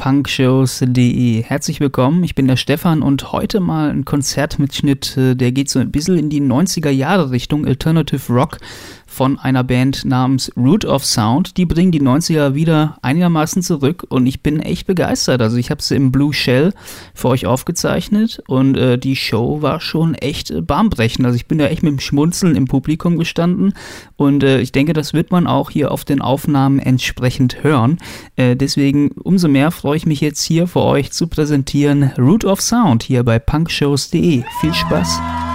punkshows.de. Herzlich willkommen, ich bin der Stefan und heute mal ein Konzertmitschnitt, äh, der geht so ein bisschen in die 90er Jahre Richtung Alternative Rock von einer Band namens Root of Sound. Die bringen die 90er wieder einigermaßen zurück und ich bin echt begeistert. Also ich habe sie im Blue Shell für euch aufgezeichnet und äh, die Show war schon echt äh, bahnbrechend. Also ich bin da echt mit dem Schmunzeln im Publikum gestanden und äh, ich denke, das wird man auch hier auf den Aufnahmen entsprechend hören. Äh, deswegen umso mehr freue ich mich jetzt hier für euch zu präsentieren Root of Sound hier bei punkshows.de. Viel Spaß!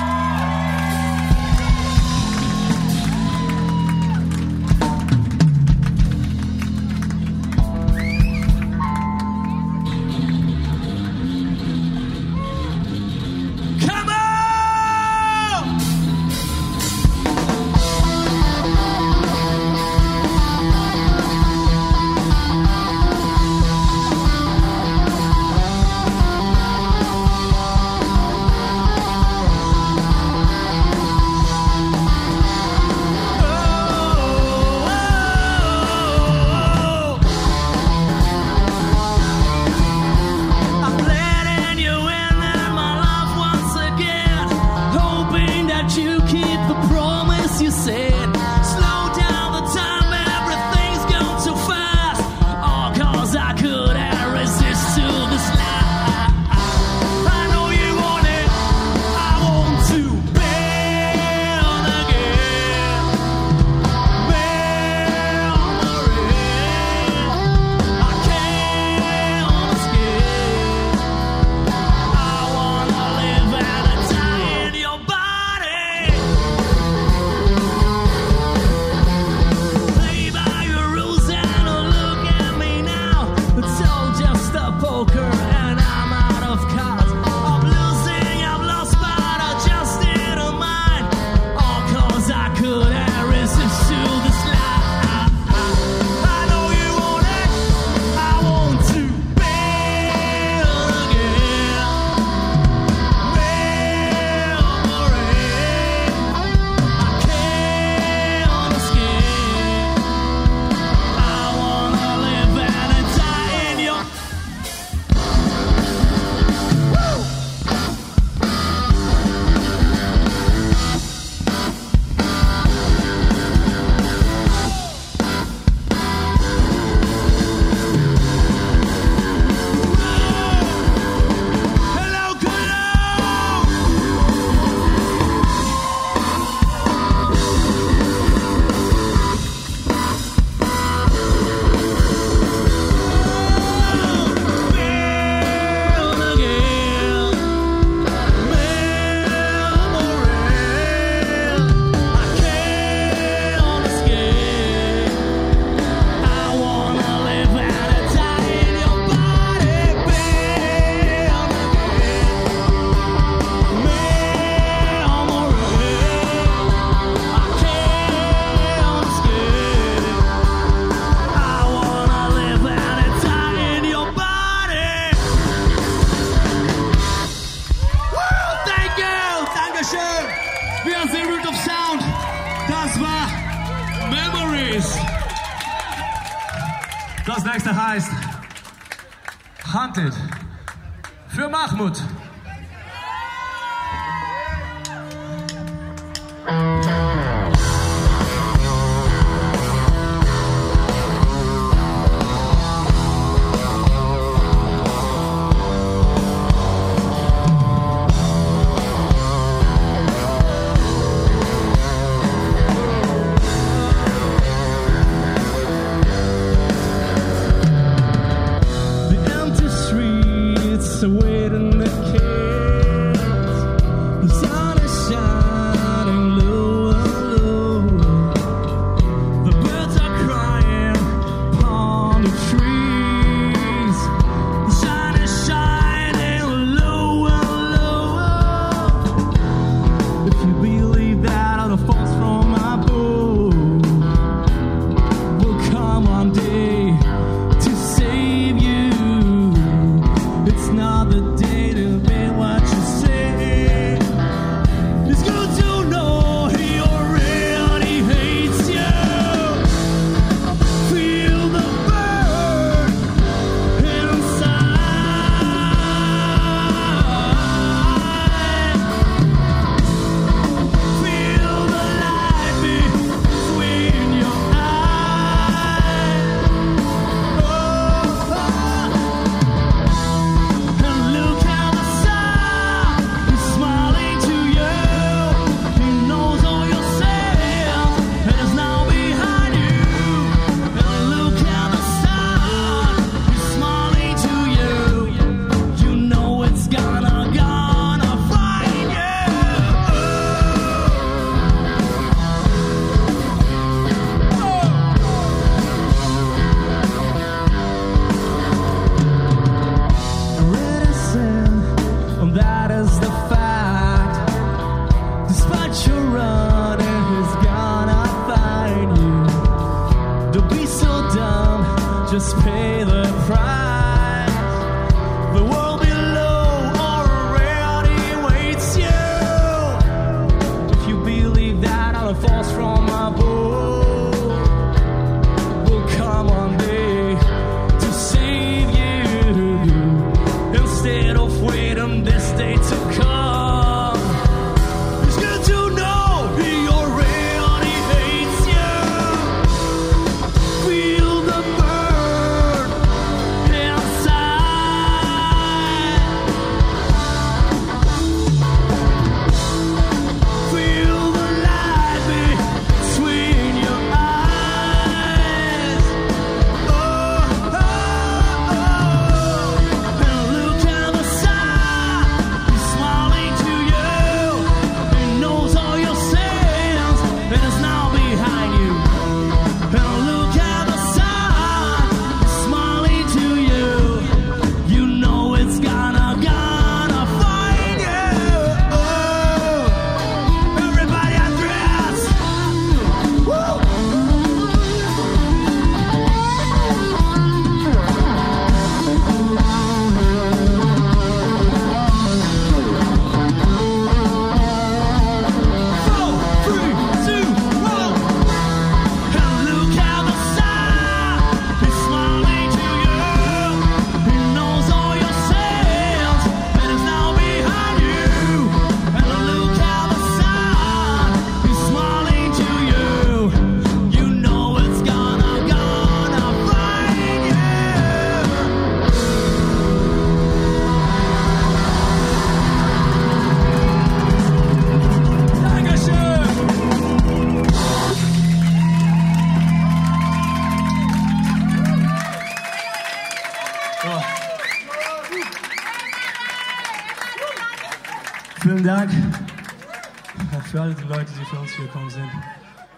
die zu uns gekommen sind.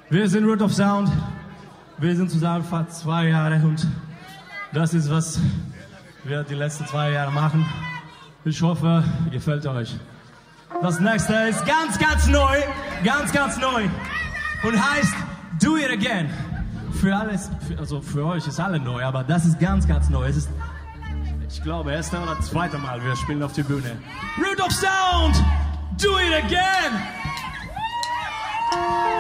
Wir sind Root of Sound. Wir sind zusammen fast zwei Jahre und das ist, was wir die letzten zwei Jahre machen. Ich hoffe, gefällt euch. Das nächste ist ganz, ganz neu, ganz, ganz neu und heißt Do It Again. Für alles, also für euch ist alle neu, aber das ist ganz, ganz neu. Es ist, ich glaube, erste oder zweite Mal, wir spielen auf der Bühne. Root of Sound, Do It Again! Música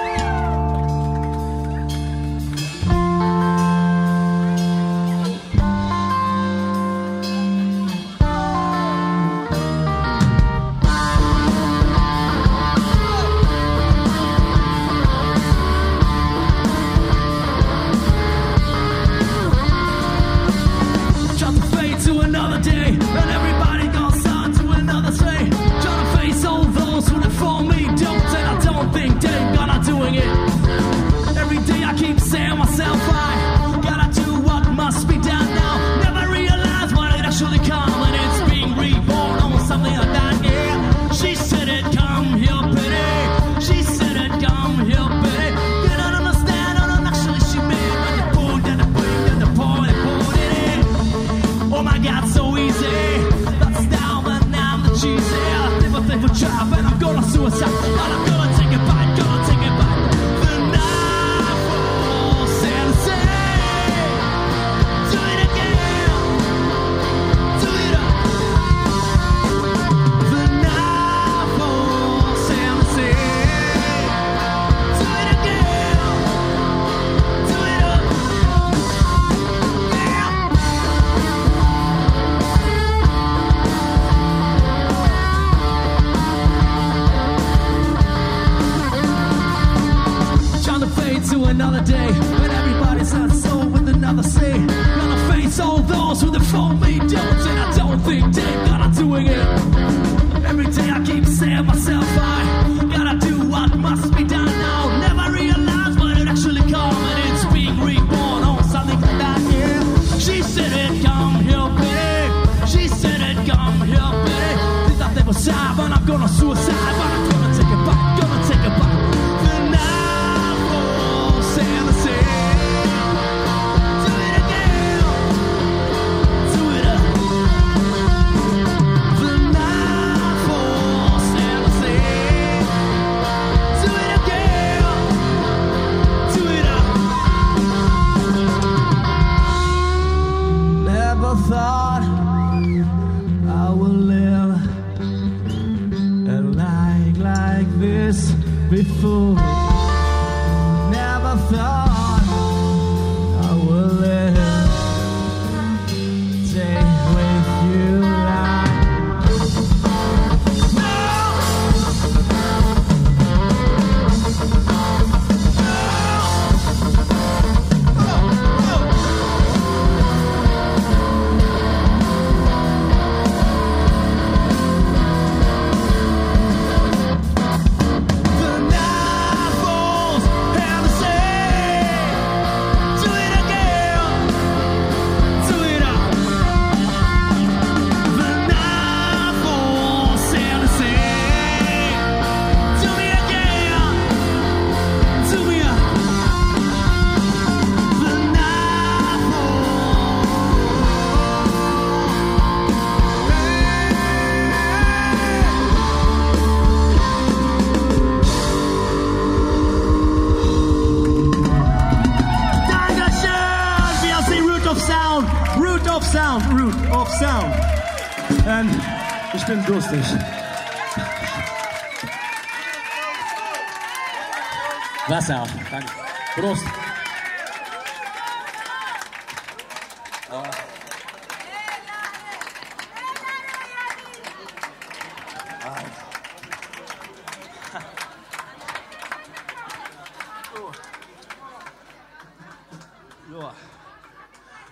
Wasser. Danke. Prost.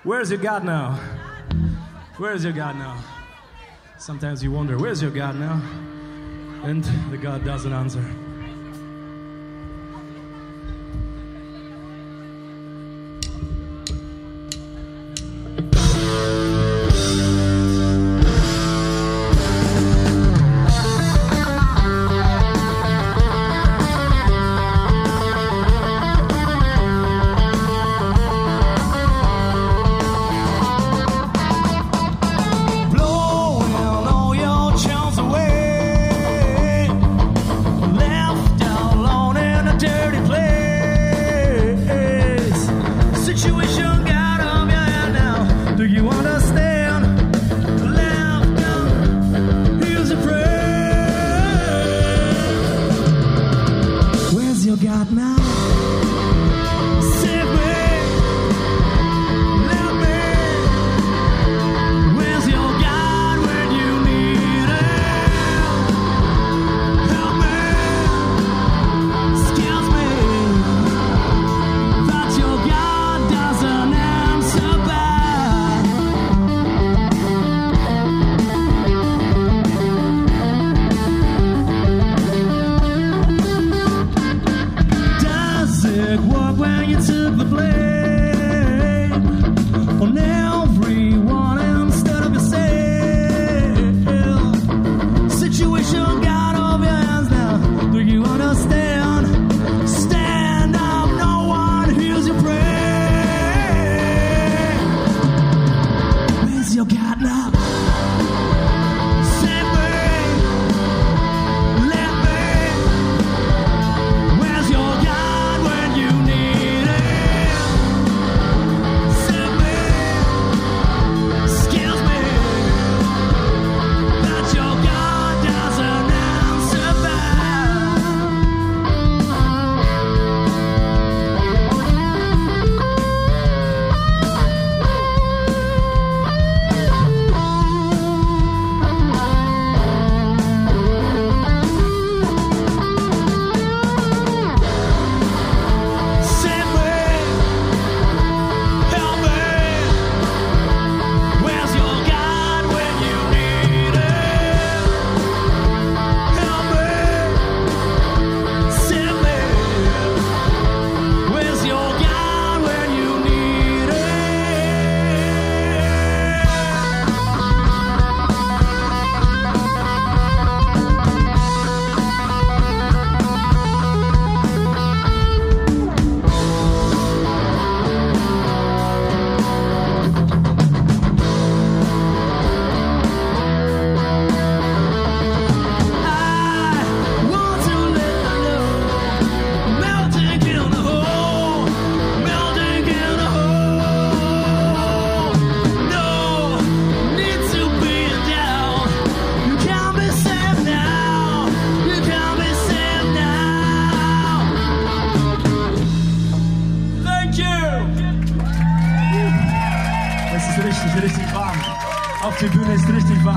Where's your God now? Where's your God now? Sometimes you wonder, where's your God now? And the God doesn't answer.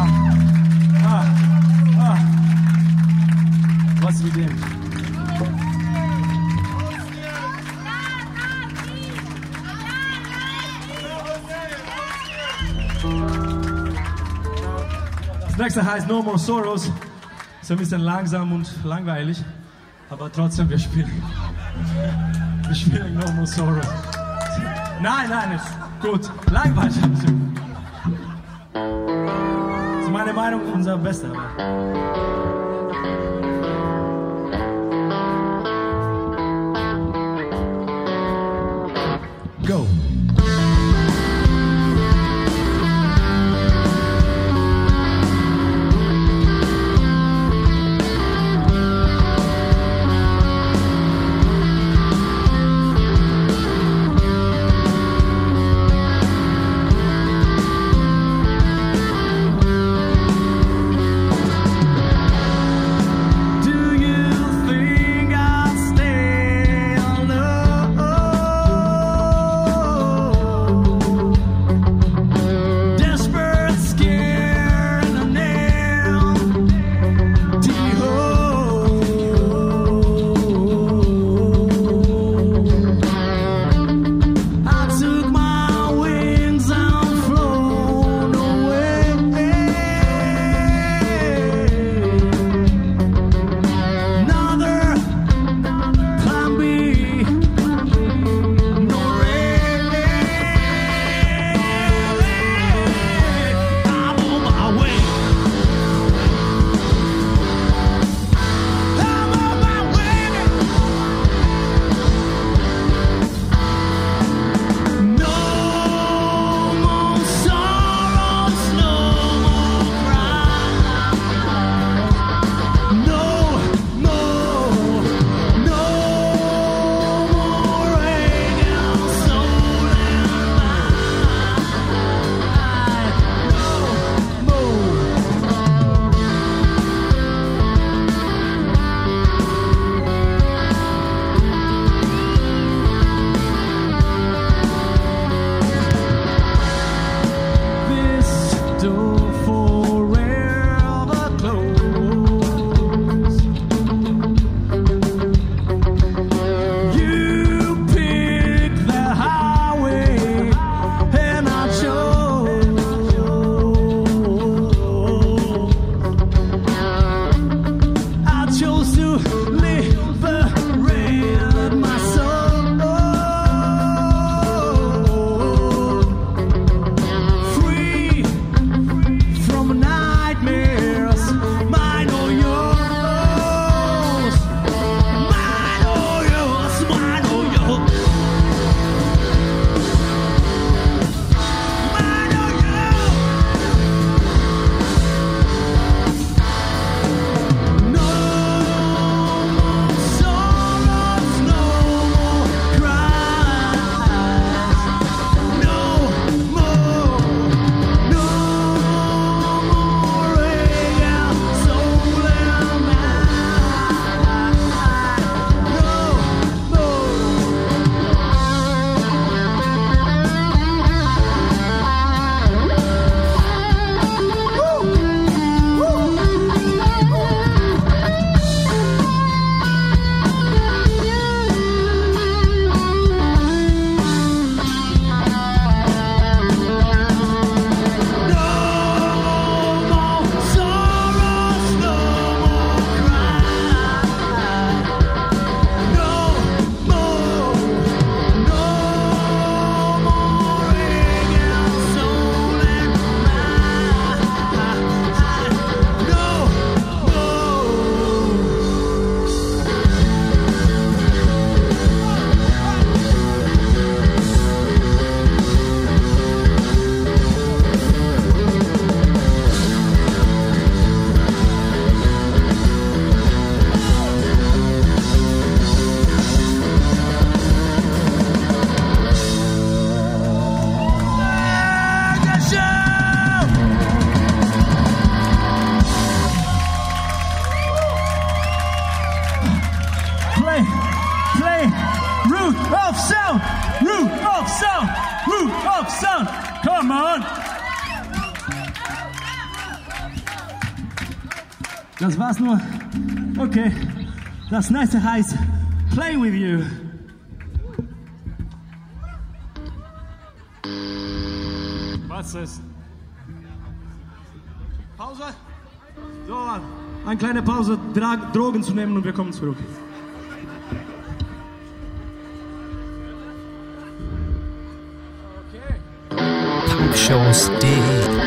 Ah, ah, ah. Was wie dem? Das nächste heißt No More Sorrows. Ist ein bisschen langsam und langweilig, aber trotzdem, wir spielen. Wir spielen No More Sorrows. Nein, nein, ist gut. Langweilig. Bayram unser besser war. Das nächste heißt Play with You. Was ist? Pause? So, eine kleine Pause, Drogen zu nehmen und wir kommen zurück. Okay. Shows D.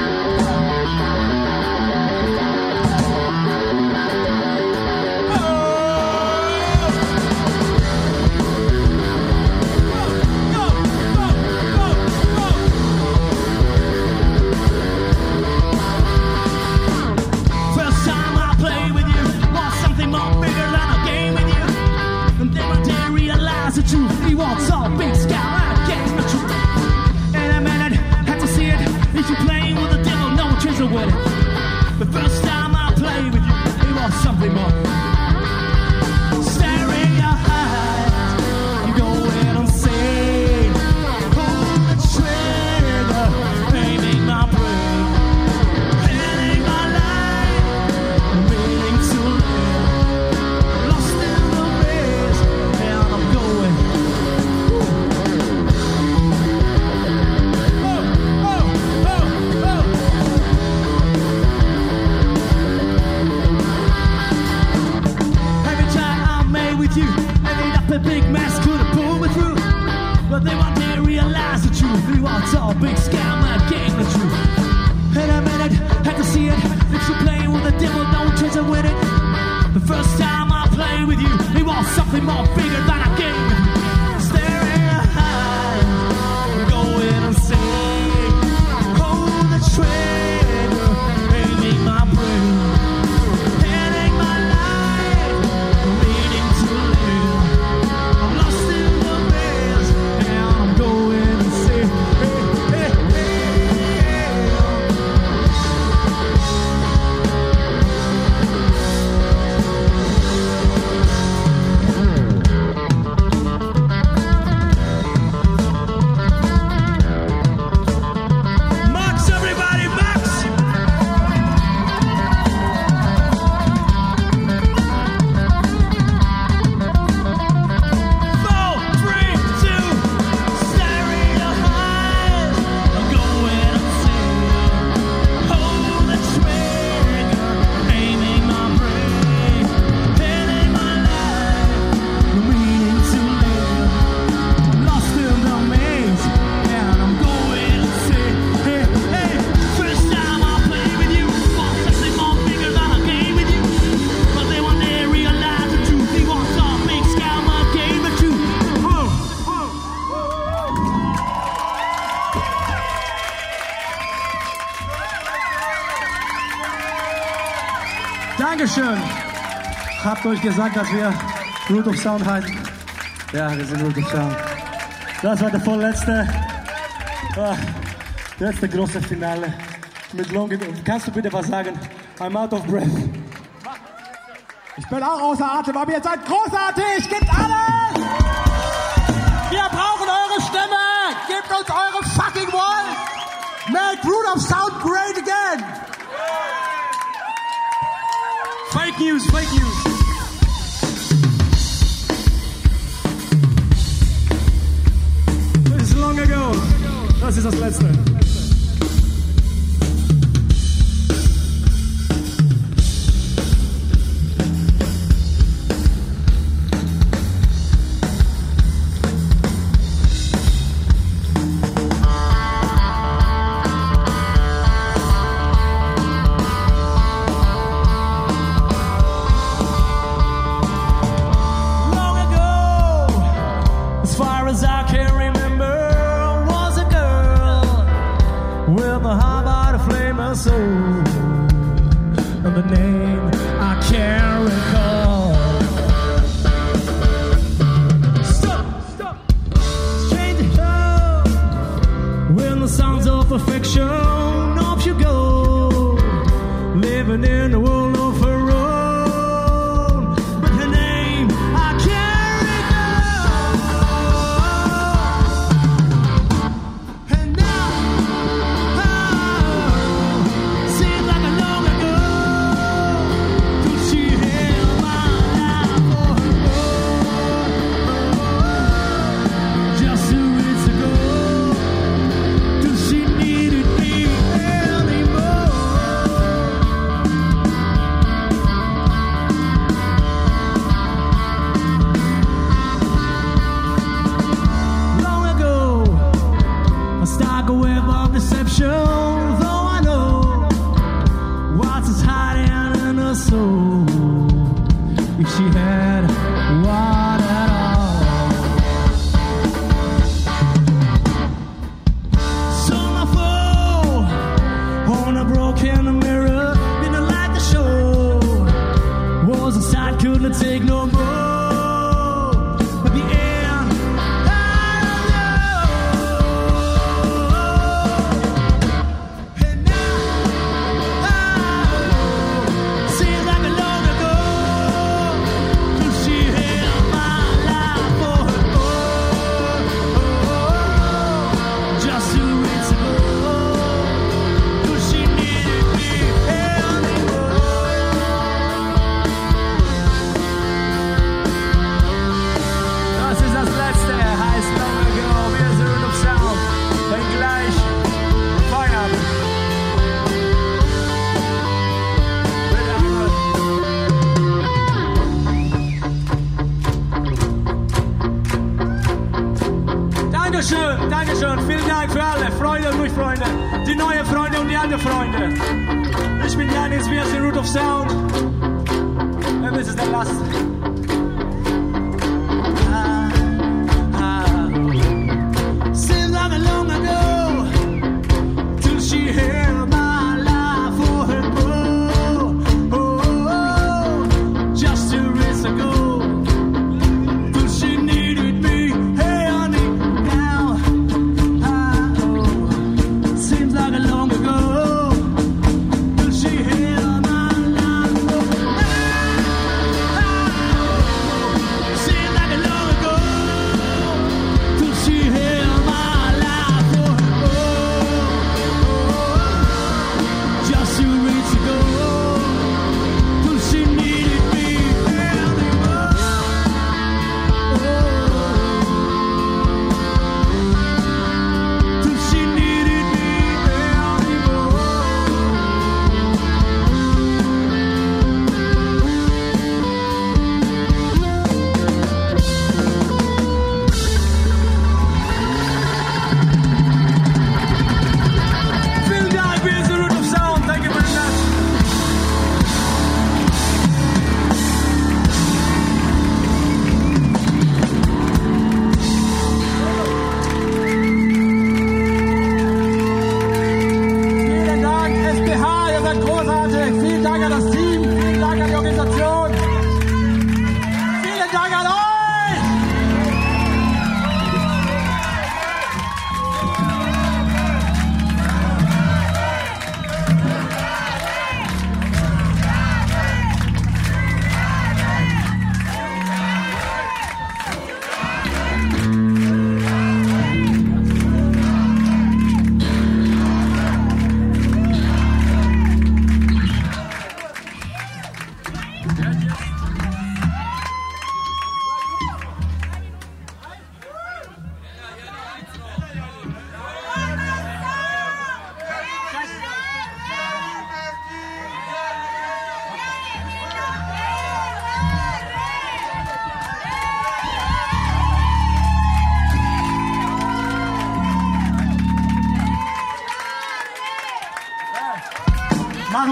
big mess couldn't pull me through. But they one day realized the truth. We want all big scale. jemand gesagt, dass wir Root of Sound heißen? Ja, wir sind Root of Sound. Das war der vorletzte, ach, letzte große Finale mit Long. Kannst du bitte was sagen? I'm out of breath. Ich bin auch außer Atem, aber ihr seid großartig! Gebt alles! Wir brauchen eure Stimme! Gebt uns eure fucking Wall! Make Root of Sound great again! Fake news, fake news! Francis Asletster. in the world.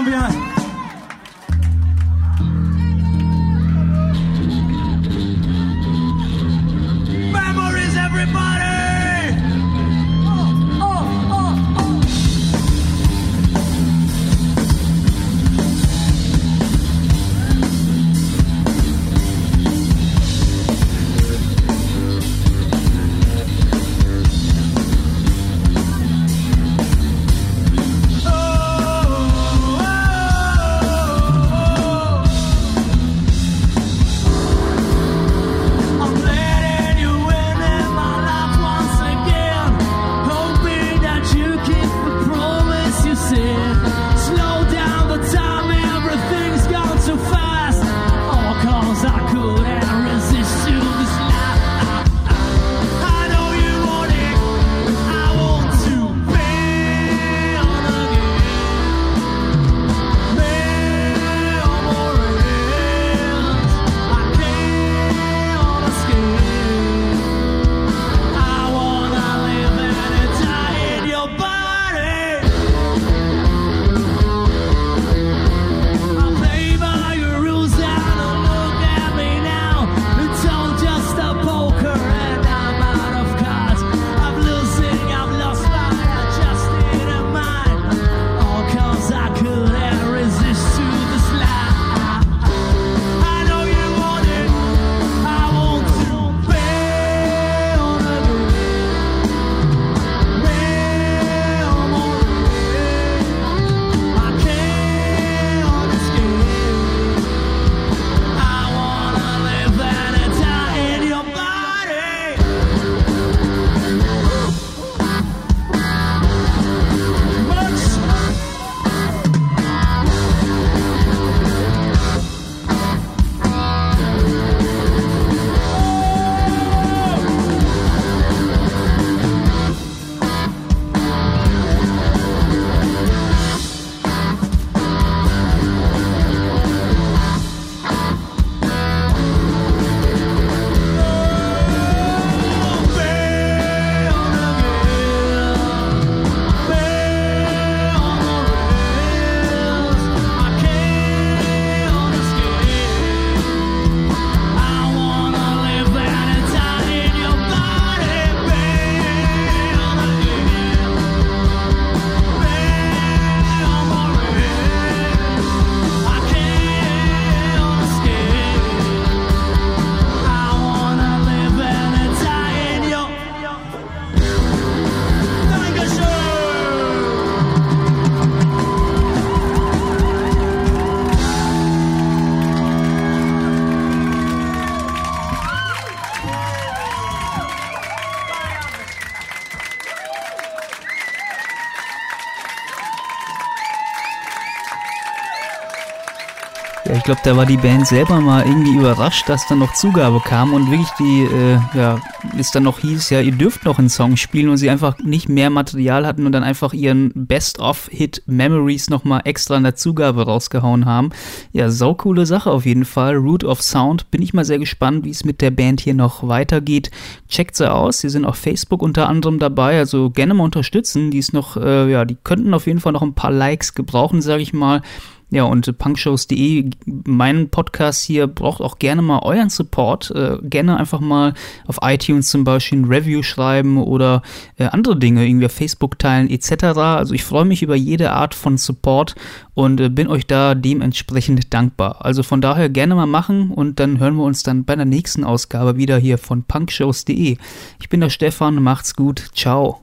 Machen wir. Memories, Ja, ich glaube, da war die Band selber mal irgendwie überrascht, dass dann noch Zugabe kam und wirklich die, äh, ja, es dann noch hieß, ja, ihr dürft noch einen Song spielen und sie einfach nicht mehr Material hatten und dann einfach ihren Best-of-Hit Memories nochmal extra in der Zugabe rausgehauen haben. Ja, saukoole Sache auf jeden Fall. Root of Sound. Bin ich mal sehr gespannt, wie es mit der Band hier noch weitergeht. Checkt sie aus. Sie sind auf Facebook unter anderem dabei, also gerne mal unterstützen. Die ist noch, äh, ja, die könnten auf jeden Fall noch ein paar Likes gebrauchen, sage ich mal. Ja, und punkshows.de, mein Podcast hier, braucht auch gerne mal euren Support. Äh, gerne einfach mal auf iTunes zum Beispiel ein Review schreiben oder äh, andere Dinge, irgendwie auf Facebook teilen etc. Also ich freue mich über jede Art von Support und äh, bin euch da dementsprechend dankbar. Also von daher gerne mal machen und dann hören wir uns dann bei der nächsten Ausgabe wieder hier von punkshows.de. Ich bin der Stefan, macht's gut, ciao.